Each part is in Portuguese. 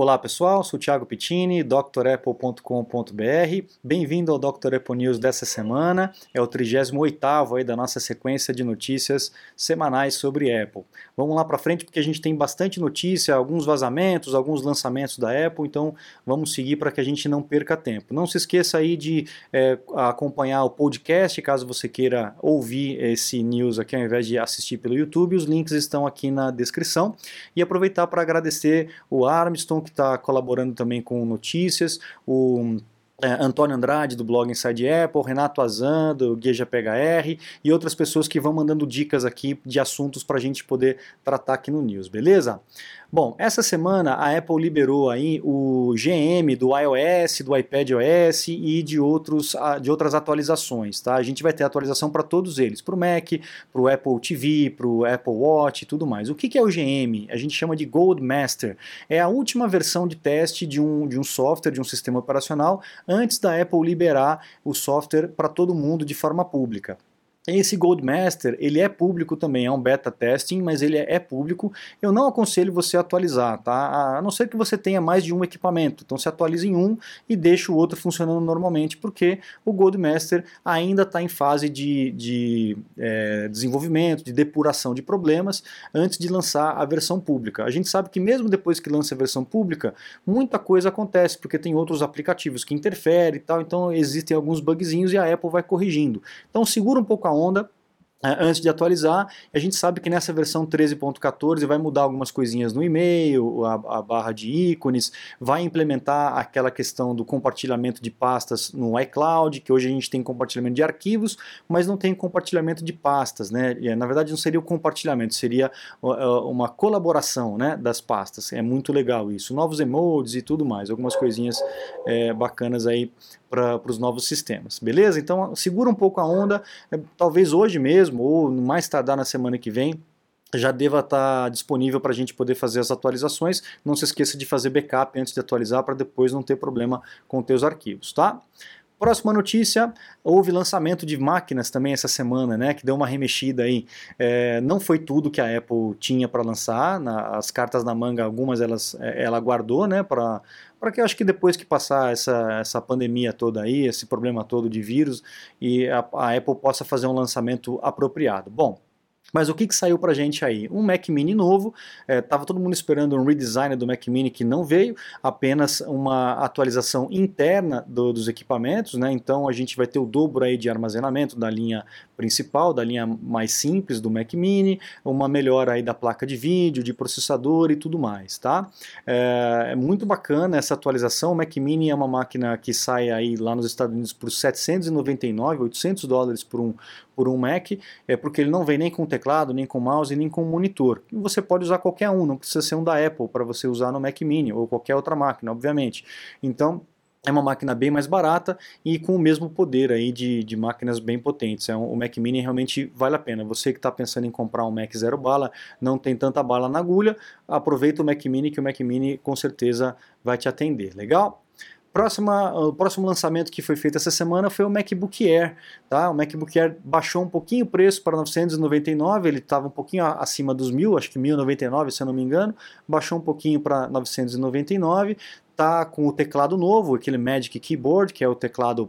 Olá pessoal, sou Thiago Pittini, drapple.com.br. Bem-vindo ao Dr. Apple News dessa semana. É o 38º aí da nossa sequência de notícias semanais sobre Apple. Vamos lá para frente porque a gente tem bastante notícia, alguns vazamentos, alguns lançamentos da Apple, então vamos seguir para que a gente não perca tempo. Não se esqueça aí de é, acompanhar o podcast, caso você queira ouvir esse news aqui ao invés de assistir pelo YouTube. Os links estão aqui na descrição. E aproveitar para agradecer o Armstrong que está colaborando também com notícias, o é, Antônio Andrade do blog Inside Apple, Renato Azan do Guia PHR e outras pessoas que vão mandando dicas aqui de assuntos para a gente poder tratar aqui no News, beleza? Bom, essa semana a Apple liberou aí o GM do iOS, do iPadOS e de, outros, de outras atualizações, tá? A gente vai ter atualização para todos eles, para o Mac, para o Apple TV, para o Apple Watch e tudo mais. O que, que é o GM? A gente chama de Gold Master. É a última versão de teste de um, de um software, de um sistema operacional, antes da Apple liberar o software para todo mundo de forma pública. Esse Goldmaster, ele é público também, é um beta testing, mas ele é, público. Eu não aconselho você atualizar, tá? A não ser que você tenha mais de um equipamento. Então se atualiza em um e deixa o outro funcionando normalmente, porque o Goldmaster ainda está em fase de, de é, desenvolvimento, de depuração de problemas, antes de lançar a versão pública. A gente sabe que mesmo depois que lança a versão pública, muita coisa acontece, porque tem outros aplicativos que interferem e tal, então existem alguns bugzinhos e a Apple vai corrigindo. Então segura um pouco a onda antes de atualizar. A gente sabe que nessa versão 13.14 vai mudar algumas coisinhas no e-mail, a, a, barra de ícones, vai implementar aquela questão do compartilhamento de pastas no iCloud, que hoje a gente tem compartilhamento de arquivos, mas não tem compartilhamento de pastas, né? Na verdade não seria o compartilhamento, seria uma colaboração né, das pastas. É muito legal isso. Novos emotes e tudo mais, algumas coisinhas é, bacanas aí para os novos sistemas, beleza? Então segura um pouco a onda, é, talvez hoje mesmo ou mais tardar na semana que vem já deva estar tá disponível para a gente poder fazer as atualizações. Não se esqueça de fazer backup antes de atualizar para depois não ter problema com os arquivos, tá? Próxima notícia, houve lançamento de máquinas também essa semana, né, que deu uma remexida aí. É, não foi tudo que a Apple tinha para lançar, na, as cartas na manga, algumas elas, é, ela guardou, né, para para que eu acho que depois que passar essa, essa pandemia toda aí, esse problema todo de vírus, e a, a Apple possa fazer um lançamento apropriado. Bom, mas o que, que saiu pra gente aí? Um Mac Mini novo, estava é, todo mundo esperando um redesign do Mac Mini que não veio, apenas uma atualização interna do, dos equipamentos, né? então a gente vai ter o dobro aí de armazenamento da linha principal, da linha mais simples do Mac Mini, uma melhora aí da placa de vídeo, de processador e tudo mais, tá? É, é muito bacana essa atualização, o Mac Mini é uma máquina que sai aí lá nos Estados Unidos por 799, 800 dólares por um, por um Mac, é porque ele não vem nem com nem com mouse, nem com monitor. E você pode usar qualquer um, não precisa ser um da Apple para você usar no Mac Mini ou qualquer outra máquina, obviamente. Então, é uma máquina bem mais barata e com o mesmo poder aí de, de máquinas bem potentes. É um, o Mac Mini realmente vale a pena. Você que está pensando em comprar um Mac zero bala, não tem tanta bala na agulha, aproveita o Mac Mini que o Mac Mini com certeza vai te atender. Legal? Próxima, o próximo lançamento que foi feito essa semana foi o MacBook Air. Tá? O MacBook Air baixou um pouquinho o preço para 999, ele estava um pouquinho acima dos mil, acho que 1099 se eu não me engano, baixou um pouquinho para 999, tá com o teclado novo, aquele Magic Keyboard, que é o teclado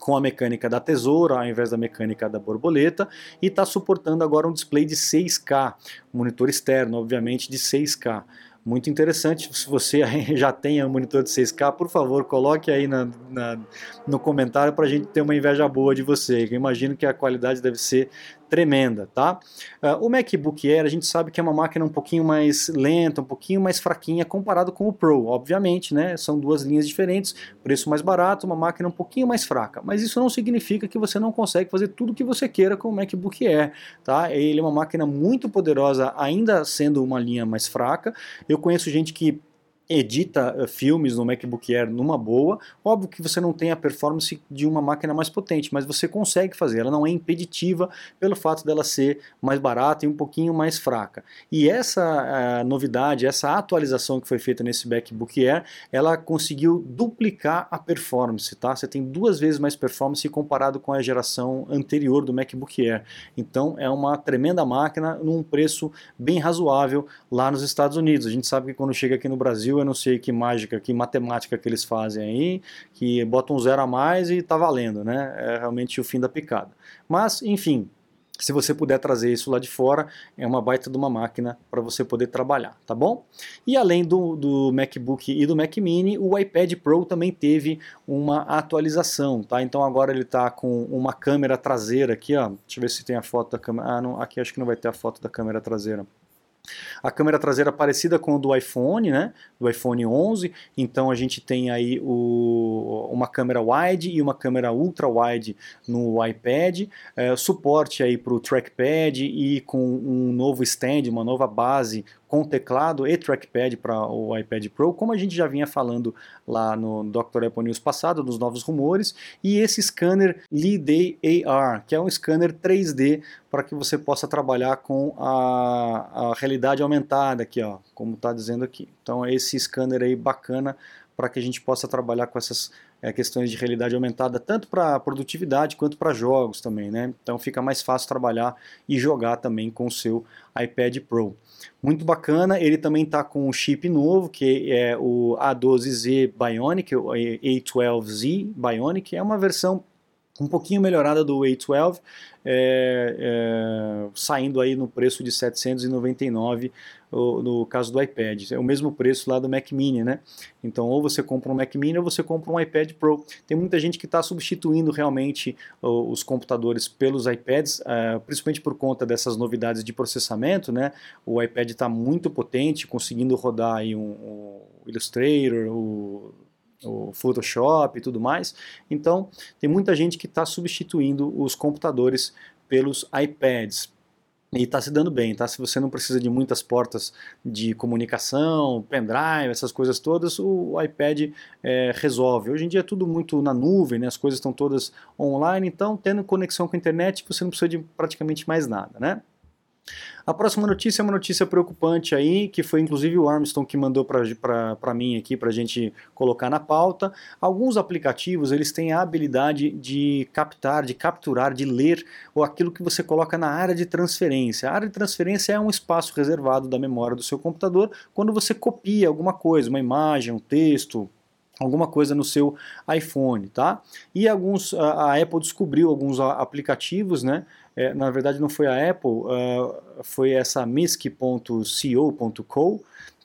com a mecânica da tesoura ao invés da mecânica da borboleta e está suportando agora um display de 6K, um monitor externo, obviamente, de 6K muito interessante. Se você já tem um monitor de 6K, por favor, coloque aí na, na no comentário para a gente ter uma inveja boa de você. Eu imagino que a qualidade deve ser tremenda, tá? Uh, o MacBook Air a gente sabe que é uma máquina um pouquinho mais lenta, um pouquinho mais fraquinha comparado com o Pro, obviamente, né? São duas linhas diferentes, preço mais barato, uma máquina um pouquinho mais fraca. Mas isso não significa que você não consegue fazer tudo o que você queira com o MacBook Air, tá? Ele é uma máquina muito poderosa, ainda sendo uma linha mais fraca. Eu conheço gente que edita uh, filmes no MacBook Air numa boa. Óbvio que você não tem a performance de uma máquina mais potente, mas você consegue fazer. Ela não é impeditiva pelo fato dela ser mais barata e um pouquinho mais fraca. E essa uh, novidade, essa atualização que foi feita nesse MacBook Air, ela conseguiu duplicar a performance, tá? Você tem duas vezes mais performance comparado com a geração anterior do MacBook Air. Então é uma tremenda máquina num preço bem razoável lá nos Estados Unidos. A gente sabe que quando chega aqui no Brasil eu não sei que mágica, que matemática que eles fazem aí, que botam um zero a mais e tá valendo, né? É realmente o fim da picada. Mas, enfim, se você puder trazer isso lá de fora, é uma baita de uma máquina para você poder trabalhar, tá bom? E além do, do MacBook e do Mac Mini, o iPad Pro também teve uma atualização, tá? Então agora ele está com uma câmera traseira aqui, ó. Deixa eu ver se tem a foto da câmera. Ah, não, aqui acho que não vai ter a foto da câmera traseira. A câmera traseira parecida com a do iPhone, né? Do iPhone 11. Então a gente tem aí o, uma câmera wide e uma câmera ultra wide no iPad. É, suporte aí para o trackpad e com um novo stand, uma nova base com teclado e trackpad para o iPad Pro, como a gente já vinha falando lá no Dr. Apple News passado, dos novos rumores, e esse scanner Lee AR, que é um scanner 3D para que você possa trabalhar com a, a realidade aumentada aqui, ó, como está dizendo aqui. Então esse scanner aí bacana para que a gente possa trabalhar com essas é, questões de realidade aumentada, tanto para produtividade quanto para jogos também, né? Então fica mais fácil trabalhar e jogar também com o seu iPad Pro. Muito bacana, ele também está com um chip novo, que é o A12Z Bionic, o A12Z Bionic, é uma versão um pouquinho melhorada do A12, é, é, saindo aí no preço de 799 no caso do iPad. É o mesmo preço lá do Mac Mini, né? Então, ou você compra um Mac Mini ou você compra um iPad Pro. Tem muita gente que está substituindo realmente os computadores pelos iPads, é, principalmente por conta dessas novidades de processamento, né? O iPad está muito potente, conseguindo rodar aí um, um Illustrator, o o Photoshop e tudo mais. Então, tem muita gente que está substituindo os computadores pelos iPads. E está se dando bem, tá? Se você não precisa de muitas portas de comunicação, pendrive, essas coisas todas, o iPad é, resolve. Hoje em dia é tudo muito na nuvem, né? as coisas estão todas online, então tendo conexão com a internet você não precisa de praticamente mais nada, né? A próxima notícia é uma notícia preocupante aí, que foi inclusive o Armstrong que mandou para mim aqui para a gente colocar na pauta. Alguns aplicativos eles têm a habilidade de captar, de capturar, de ler ou aquilo que você coloca na área de transferência. A área de transferência é um espaço reservado da memória do seu computador quando você copia alguma coisa, uma imagem, um texto, alguma coisa no seu iPhone, tá? E alguns a, Apple descobriu alguns aplicativos, né? É, na verdade não foi a Apple, uh, foi essa misc.co.co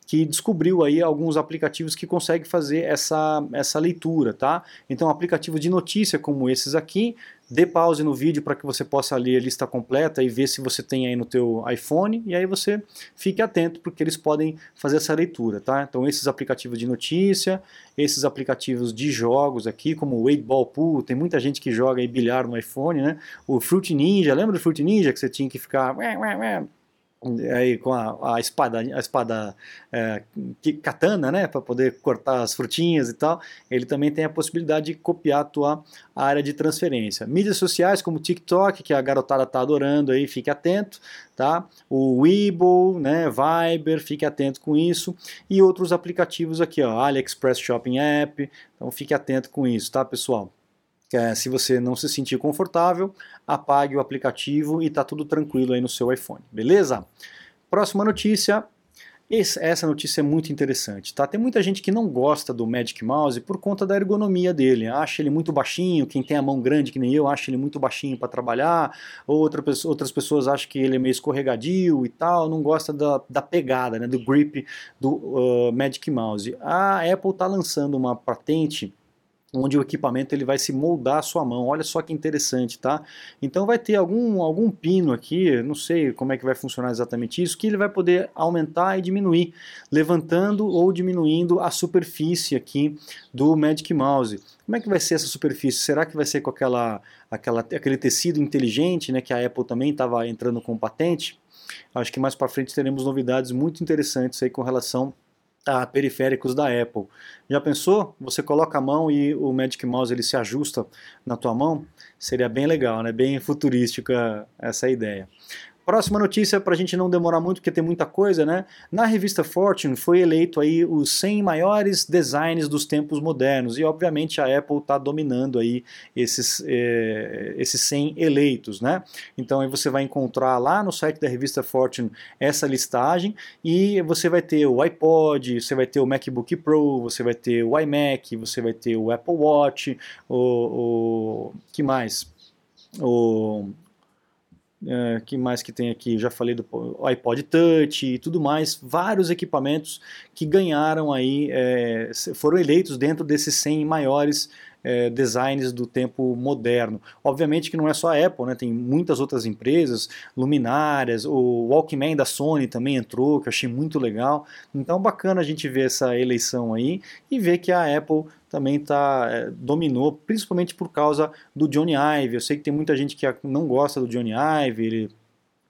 que descobriu aí alguns aplicativos que conseguem fazer essa, essa leitura, tá? Então, aplicativos de notícia como esses aqui, dê pause no vídeo para que você possa ler a lista completa e ver se você tem aí no teu iPhone, e aí você fique atento, porque eles podem fazer essa leitura, tá? Então, esses aplicativos de notícia, esses aplicativos de jogos aqui, como o 8 Ball Pool, tem muita gente que joga aí bilhar no iPhone, né? O Fruit Ninja, lembra do Fruit Ninja que você tinha que ficar aí com a, a espada, a espada é, katana, né, para poder cortar as frutinhas e tal, ele também tem a possibilidade de copiar a tua área de transferência. Mídias sociais como TikTok, que a garotada tá adorando aí, fique atento, tá? O Weibo, né, Viber, fique atento com isso e outros aplicativos aqui, ó, AliExpress Shopping App, então fique atento com isso, tá, pessoal? É, se você não se sentir confortável, apague o aplicativo e está tudo tranquilo aí no seu iPhone, beleza? Próxima notícia. Essa notícia é muito interessante, tá? Tem muita gente que não gosta do Magic Mouse por conta da ergonomia dele, acha ele muito baixinho, quem tem a mão grande que nem eu, acha ele muito baixinho para trabalhar, outra, outras pessoas acham que ele é meio escorregadio e tal, não gosta da, da pegada, né, do grip do uh, Magic Mouse. A Apple está lançando uma patente onde o equipamento ele vai se moldar à sua mão. Olha só que interessante, tá? Então vai ter algum, algum pino aqui, não sei como é que vai funcionar exatamente isso, que ele vai poder aumentar e diminuir, levantando ou diminuindo a superfície aqui do Magic Mouse. Como é que vai ser essa superfície? Será que vai ser com aquela, aquela, aquele tecido inteligente, né, que a Apple também estava entrando com patente? Acho que mais para frente teremos novidades muito interessantes aí com relação a periféricos da Apple. Já pensou? Você coloca a mão e o Magic Mouse ele se ajusta na tua mão? Seria bem legal, né? Bem futurística essa ideia. Próxima notícia, para a gente não demorar muito, porque tem muita coisa, né? Na revista Fortune foi eleito aí os 100 maiores designs dos tempos modernos e, obviamente, a Apple está dominando aí esses, eh, esses 100 eleitos, né? Então aí você vai encontrar lá no site da revista Fortune essa listagem e você vai ter o iPod, você vai ter o MacBook Pro, você vai ter o iMac, você vai ter o Apple Watch, o, o que mais? O é, que mais que tem aqui? Já falei do iPod Touch e tudo mais. Vários equipamentos que ganharam aí, é, foram eleitos dentro desses 100 maiores é, designs do tempo moderno. Obviamente que não é só a Apple, né? tem muitas outras empresas, luminárias, o Walkman da Sony também entrou, que eu achei muito legal. Então bacana a gente ver essa eleição aí e ver que a Apple também tá, é, dominou, principalmente por causa do Johnny Ive. Eu sei que tem muita gente que não gosta do Johnny Ive, ele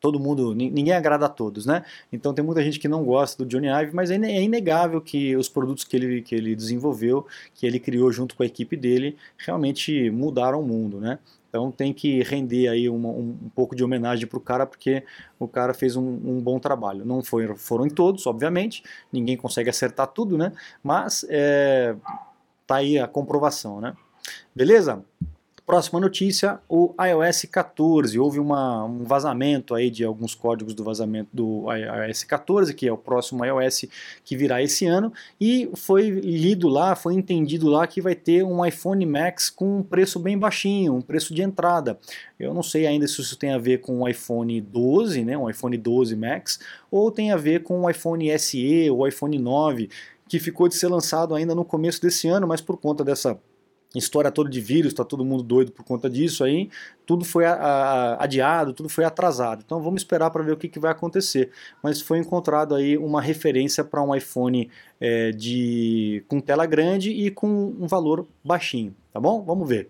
todo mundo, ninguém agrada a todos, né? Então tem muita gente que não gosta do Johnny Ive, mas é, é inegável que os produtos que ele, que ele desenvolveu, que ele criou junto com a equipe dele, realmente mudaram o mundo, né? Então tem que render aí uma, um, um, pouco de homenagem para o cara, porque o cara fez um, um, bom trabalho. Não foi, foram em todos, obviamente, ninguém consegue acertar tudo, né? Mas é, tá aí a comprovação, né? Beleza? Próxima notícia, o iOS 14. Houve uma, um vazamento aí de alguns códigos do vazamento do iOS 14, que é o próximo iOS que virá esse ano, e foi lido lá, foi entendido lá que vai ter um iPhone Max com um preço bem baixinho, um preço de entrada. Eu não sei ainda se isso tem a ver com o iPhone 12, né, um iPhone 12 Max, ou tem a ver com o iPhone SE ou iPhone 9, que ficou de ser lançado ainda no começo desse ano, mas por conta dessa história toda de vírus, está todo mundo doido por conta disso aí, tudo foi a, a, adiado, tudo foi atrasado. Então vamos esperar para ver o que, que, vai acontecer. Mas foi encontrado aí uma referência para um iPhone é, de com tela grande e com um valor baixinho, tá bom? Vamos ver.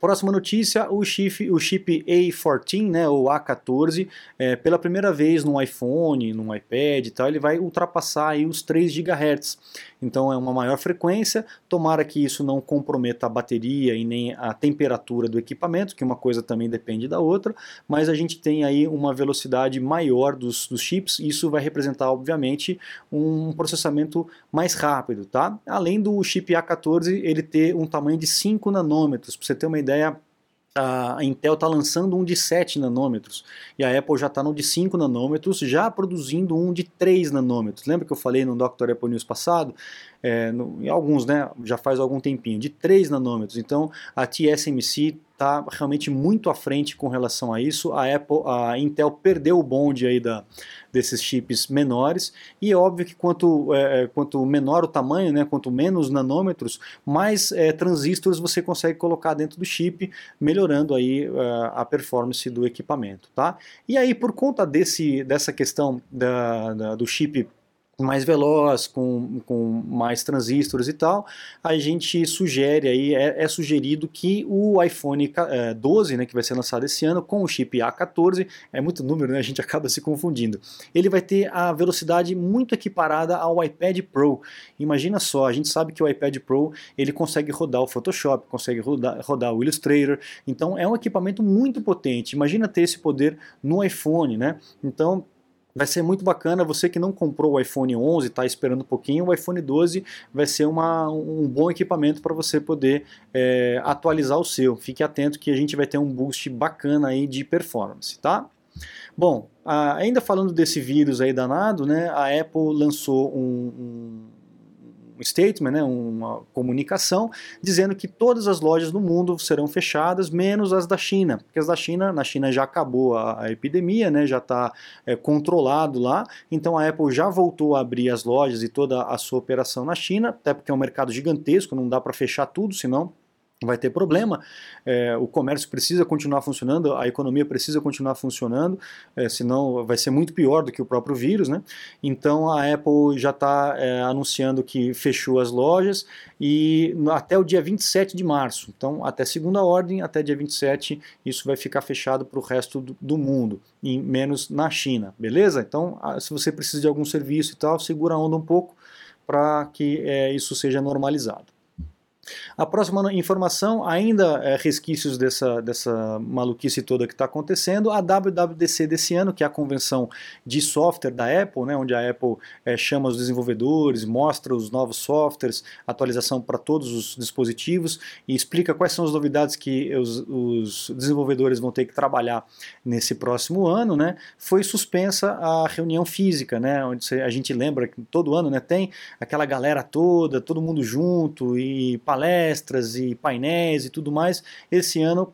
Próxima notícia, o chip, o chip A14, né, ou A14, é, pela primeira vez no iPhone, no iPad e tal, ele vai ultrapassar aí os 3 GHz. Então é uma maior frequência, tomara que isso não comprometa a bateria e nem a temperatura do equipamento, que uma coisa também depende da outra, mas a gente tem aí uma velocidade maior dos, dos chips, e isso vai representar, obviamente, um processamento mais rápido, tá? Além do chip A14 ele ter um tamanho de 5 nanômetros, para você ter uma ideia ideia, a Intel está lançando um de 7 nanômetros e a Apple já está no de 5 nanômetros, já produzindo um de 3 nanômetros. Lembra que eu falei no Dr. Apple News passado? É, no, em alguns, né, já faz algum tempinho, de 3 nanômetros. Então a TSMC está realmente muito à frente com relação a isso. A Apple, a Intel perdeu o bonde aí da, desses chips menores e é óbvio que quanto, é, é, quanto menor o tamanho, né, quanto menos nanômetros, mais é, transistores você consegue colocar dentro do chip, melhorando aí uh, a performance do equipamento, tá? E aí por conta desse, dessa questão da, da do chip mais veloz, com, com mais transistores e tal, a gente sugere aí, é, é sugerido que o iPhone 12, é, né, que vai ser lançado esse ano, com o chip A14, é muito número, né, a gente acaba se confundindo, ele vai ter a velocidade muito equiparada ao iPad Pro. Imagina só, a gente sabe que o iPad Pro, ele consegue rodar o Photoshop, consegue rodar, rodar o Illustrator, então é um equipamento muito potente, imagina ter esse poder no iPhone, né, então Vai ser muito bacana, você que não comprou o iPhone 11, está esperando um pouquinho, o iPhone 12 vai ser uma, um bom equipamento para você poder é, atualizar o seu. Fique atento que a gente vai ter um boost bacana aí de performance, tá? Bom, ainda falando desse vírus aí danado, né, a Apple lançou um, um um statement, né, uma comunicação, dizendo que todas as lojas do mundo serão fechadas, menos as da China, porque as da China, na China já acabou a, a epidemia, né, já está é, controlado lá, então a Apple já voltou a abrir as lojas e toda a sua operação na China, até porque é um mercado gigantesco, não dá para fechar tudo, senão vai ter problema, é, o comércio precisa continuar funcionando, a economia precisa continuar funcionando, é, senão vai ser muito pior do que o próprio vírus, né? Então a Apple já está é, anunciando que fechou as lojas e até o dia 27 de março, então até segunda ordem, até dia 27, isso vai ficar fechado para o resto do, do, mundo, menos na China, beleza? Então se você precisa de algum serviço e tal, segura a onda um pouco para que é, isso seja normalizado. A próxima informação, ainda é, resquícios dessa, dessa maluquice toda que está acontecendo, a WWDC desse ano, que é a convenção de software da Apple, né, onde a Apple é, chama os desenvolvedores, mostra os novos softwares, atualização para todos os dispositivos e explica quais são as novidades que os, os, desenvolvedores vão ter que trabalhar nesse próximo ano, né, foi suspensa a reunião física, né, onde a gente lembra que todo ano né, tem aquela galera toda, todo mundo junto e palestras e painéis e tudo mais. Esse ano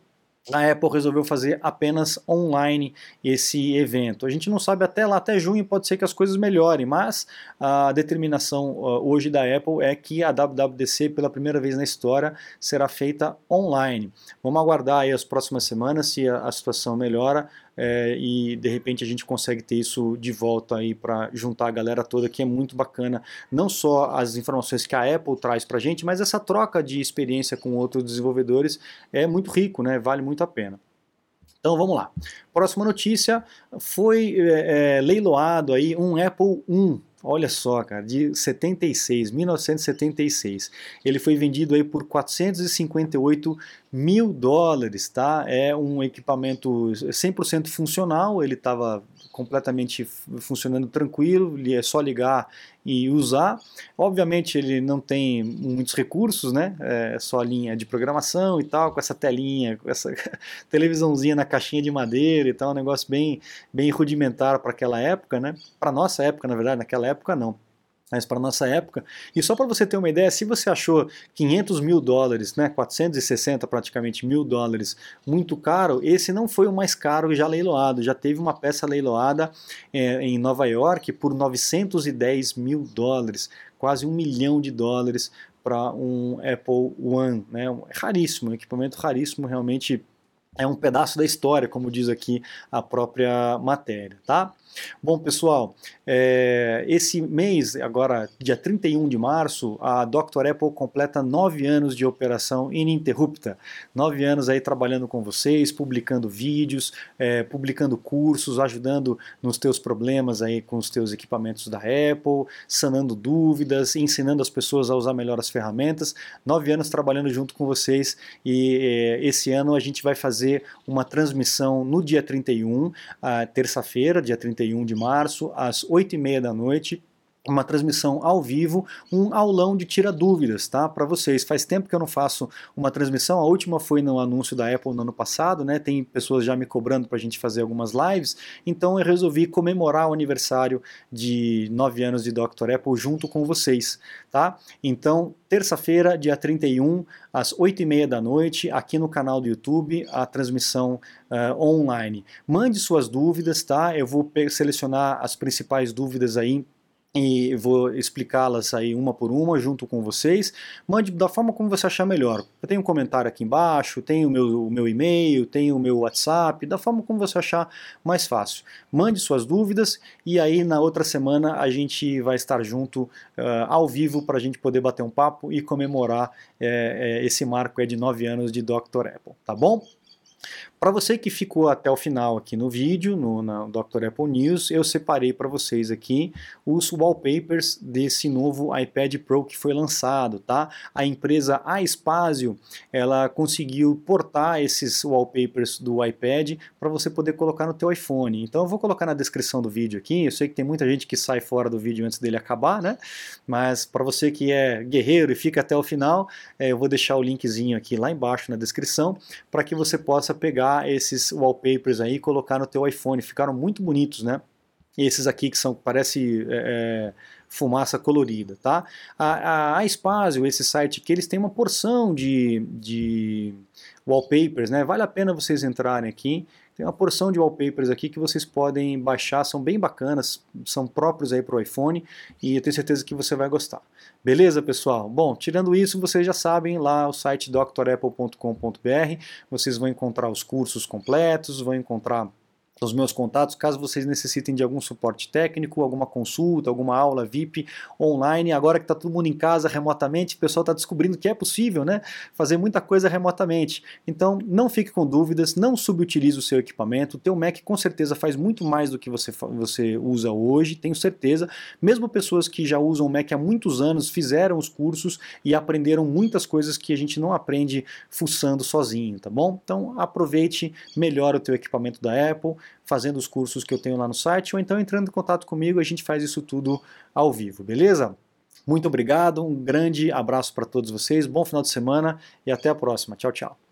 a Apple resolveu fazer apenas online esse evento. A gente não sabe até lá, até junho pode ser que as coisas melhorem, mas a determinação hoje da Apple é que a WWDC, pela primeira vez na história, será feita online. Vamos aguardar aí as próximas semanas se a situação melhora é, e de repente a gente consegue ter isso de volta aí para juntar a galera toda, que é muito bacana. Não só as informações que a Apple traz para a gente, mas essa troca de experiência com outros desenvolvedores é muito rico, né? Vale muito a pena. Então vamos lá. Próxima notícia foi é, é leiloado aí um Apple 1 Olha só, cara, de 76, 1976. Ele foi vendido aí por 458 mil dólares, tá? É um equipamento 100% funcional, ele estava completamente funcionando tranquilo, é só ligar e usar. Obviamente ele não tem muitos recursos, né? É só linha de programação e tal, com essa telinha, com essa televisãozinha na caixinha de madeira e tal, um negócio bem, bem rudimentar para aquela época, né? Para nossa época, na verdade, naquela época não mas para nossa época. E só para você ter uma ideia, se você achou 500 mil dólares, né, 460 praticamente mil dólares, muito caro, esse não foi o mais caro já leiloado. Já teve uma peça leiloada é, em Nova York por 910 mil dólares, quase um milhão de dólares para um Apple One. Né, raríssimo, um equipamento raríssimo, realmente é um pedaço da história, como diz aqui a própria matéria, tá? Bom, pessoal, é, esse mês, agora dia 31 de março, a Dr. Apple completa nove anos de operação ininterrupta. Nove anos aí trabalhando com vocês, publicando vídeos, é, publicando cursos, ajudando nos teus problemas aí com os teus equipamentos da Apple, sanando dúvidas, ensinando as pessoas a usar melhor as ferramentas. Nove anos trabalhando junto com vocês e é, esse ano a gente vai fazer uma transmissão no dia 31, terça-feira, dia 31 31 de março, às 8h30 da noite, uma transmissão ao vivo, um aulão de tira dúvidas, tá? Para vocês. Faz tempo que eu não faço uma transmissão. A última foi no anúncio da Apple no ano passado, né? Tem pessoas já me cobrando para a gente fazer algumas lives. Então eu resolvi comemorar o aniversário de 9 anos de Dr. Apple junto com vocês, tá? Então, terça-feira, dia 31, às 8h30 da noite, aqui no canal do YouTube, a transmissão uh, online. Mande suas dúvidas, tá? Eu vou selecionar as principais dúvidas aí e vou explicá-las aí uma por uma junto com vocês. Mande da forma como você achar melhor. Eu tenho um comentário aqui embaixo, tem o meu, o meu e-mail, tem o meu WhatsApp, da forma como você achar mais fácil. Mande suas dúvidas e aí na outra semana a gente vai estar junto uh, ao vivo para a gente poder bater um papo e comemorar é, é, esse marco é de nove anos de Dr. Apple, tá bom? Para você que ficou até o final aqui no vídeo, no Dr. Apple News, eu separei para vocês aqui os wallpapers desse novo iPad Pro que foi lançado, tá? A empresa Aspazio, ela conseguiu portar esses wallpapers do iPad para você poder colocar no teu iPhone. Então eu vou colocar na descrição do vídeo aqui, eu sei que tem muita gente que sai fora do vídeo antes dele acabar, né? Mas para você que é guerreiro e fica até o final, é, eu vou deixar o linkzinho aqui lá embaixo na descrição para que você possa pegar pegar esses wallpapers aí e colocar no teu iPhone. Ficaram muito bonitos, né? Esses aqui que são, parece é, é fumaça colorida, tá? A, a, a esse site que eles têm uma porção de, de wallpapers, né? Vale a pena vocês entrarem aqui. Tem uma porção de wallpapers aqui que vocês podem baixar, são bem bacanas, são próprios aí para o iPhone e eu tenho certeza que você vai gostar. Beleza, pessoal? Bom, tirando isso, vocês já sabem, lá o site drapple.com.br, vocês vão encontrar os cursos completos, vão encontrar os meus contatos, caso vocês necessitem de algum suporte técnico, alguma consulta, alguma aula VIP online. Agora que está todo mundo em casa remotamente, o pessoal está descobrindo que é possível né, fazer muita coisa remotamente. Então não fique com dúvidas, não subutilize o seu equipamento. O teu Mac com certeza faz muito mais do que você, você usa hoje, tenho certeza. Mesmo pessoas que já usam o Mac há muitos anos fizeram os cursos e aprenderam muitas coisas que a gente não aprende fuçando sozinho, tá bom? Então aproveite, melhore o teu equipamento da Apple fazendo os cursos que eu tenho lá no site, ou então entrando em contato comigo, a gente faz isso tudo ao vivo, beleza? Muito obrigado, um grande abraço para todos vocês, bom final de semana e até a próxima. Tchau, tchau.